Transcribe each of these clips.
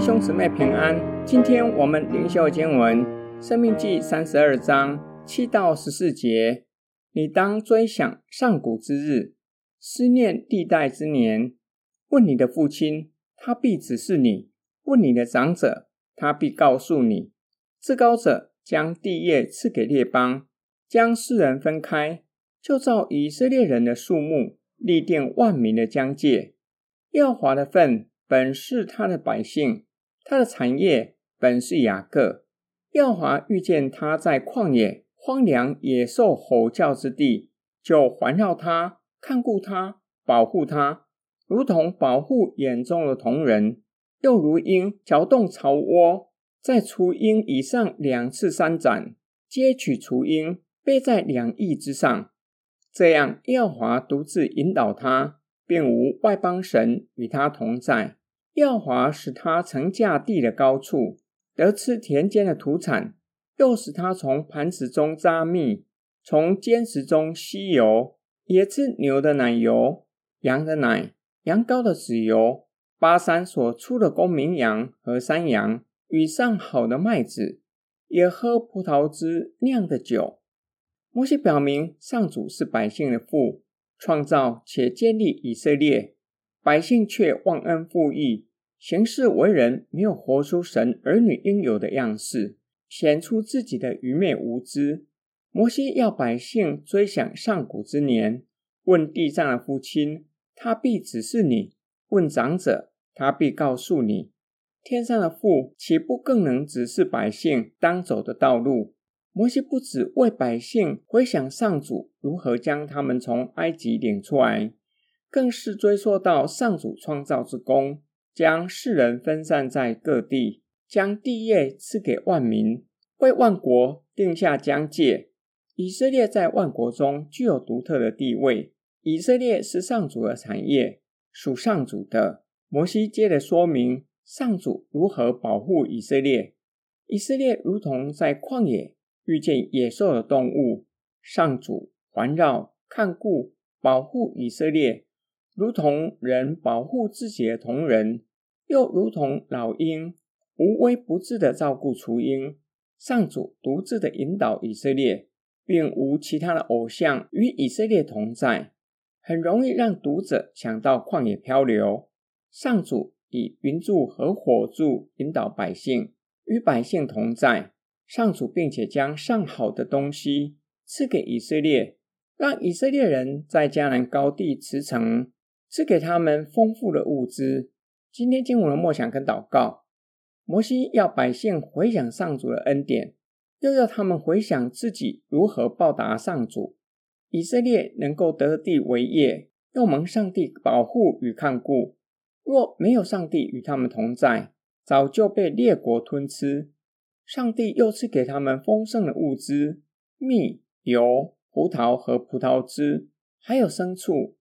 弟兄姊妹平安。今天我们灵修经文《生命记》三十二章七到十四节。你当追想上古之日，思念历代之年。问你的父亲，他必指示你；问你的长者，他必告诉你。至高者将地业赐给列邦，将世人分开，就照以色列人的数目，立定万民的疆界。耶和华的份本是他的百姓，他的产业本是雅各。耀华遇见他在旷野荒凉野兽吼叫之地，就环绕他，看顾他，保护他，如同保护眼中的瞳人，又如鹰搅动巢窝，在雏鹰以上两次三展，接取雏鹰，背在两翼之上。这样，耀华独自引导他。并无外邦神与他同在。耀华使他乘驾地的高处，得吃田间的土产；又使他从磐石中扎蜜，从坚石中吸油，也吃牛的奶油、羊的奶、羊羔的脂油、巴珊所出的公绵羊和山羊，与上好的麦子，也喝葡萄汁酿的酒。摩西表明，上主是百姓的父。创造且建立以色列，百姓却忘恩负义，行事为人没有活出神儿女应有的样式，显出自己的愚昧无知。摩西要百姓追想上古之年，问地上的父亲，他必指示你；问长者，他必告诉你。天上的父岂不更能指示百姓当走的道路？摩西不止为百姓回想上主如何将他们从埃及领出来，更是追溯到上主创造之功，将世人分散在各地，将地业赐给万民，为万国定下疆界。以色列在万国中具有独特的地位。以色列是上主的产业，属上主的。摩西接着说明上主如何保护以色列。以色列如同在旷野。遇见野兽的动物，上主环绕、看顾、保护以色列，如同人保护自己的同人，又如同老鹰无微不至的照顾雏鹰。上主独自的引导以色列，并无其他的偶像与以色列同在，很容易让读者想到旷野漂流。上主以云柱和火柱引导百姓，与百姓同在。上主并且将上好的东西赐给以色列，让以色列人在迦南高地驰骋，赐给他们丰富的物资。今天经文的默想跟祷告，摩西要百姓回想上主的恩典，又要他们回想自己如何报答上主。以色列能够得地为业，又蒙上帝保护与看顾。若没有上帝与他们同在，早就被列国吞吃。上帝又赐给他们丰盛的物资，蜜、油、葡萄和葡萄汁，还有牲畜。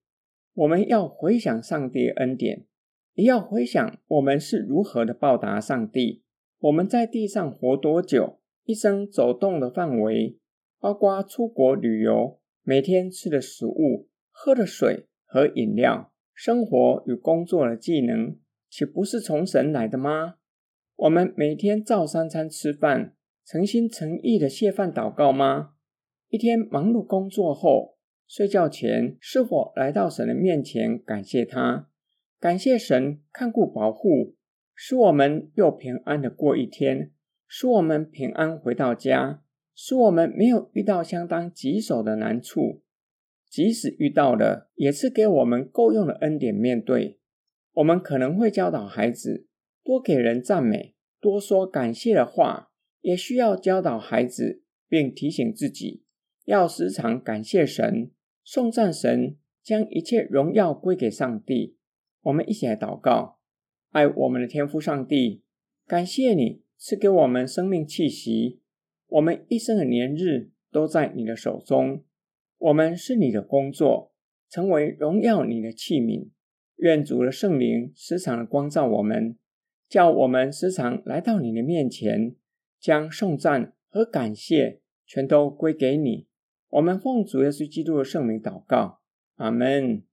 我们要回想上帝恩典，也要回想我们是如何的报答上帝。我们在地上活多久，一生走动的范围，包括出国旅游、每天吃的食物、喝的水和饮料、生活与工作的技能，岂不是从神来的吗？我们每天照三餐吃饭，诚心诚意的谢饭祷告吗？一天忙碌工作后，睡觉前是否来到神的面前感谢他？感谢神看顾保护，使我们又平安的过一天，使我们平安回到家，使我们没有遇到相当棘手的难处，即使遇到了，也是给我们够用的恩典面对。我们可能会教导孩子。多给人赞美，多说感谢的话，也需要教导孩子，并提醒自己要时常感谢神、颂赞神，将一切荣耀归给上帝。我们一起来祷告：爱我们的天父上帝，感谢你赐给我们生命气息，我们一生的年日都在你的手中，我们是你的工作，成为荣耀你的器皿。愿主的圣灵时常的光照我们。叫我们时常来到你的面前，将颂赞和感谢全都归给你。我们奉主耶稣基督的圣名祷告，阿门。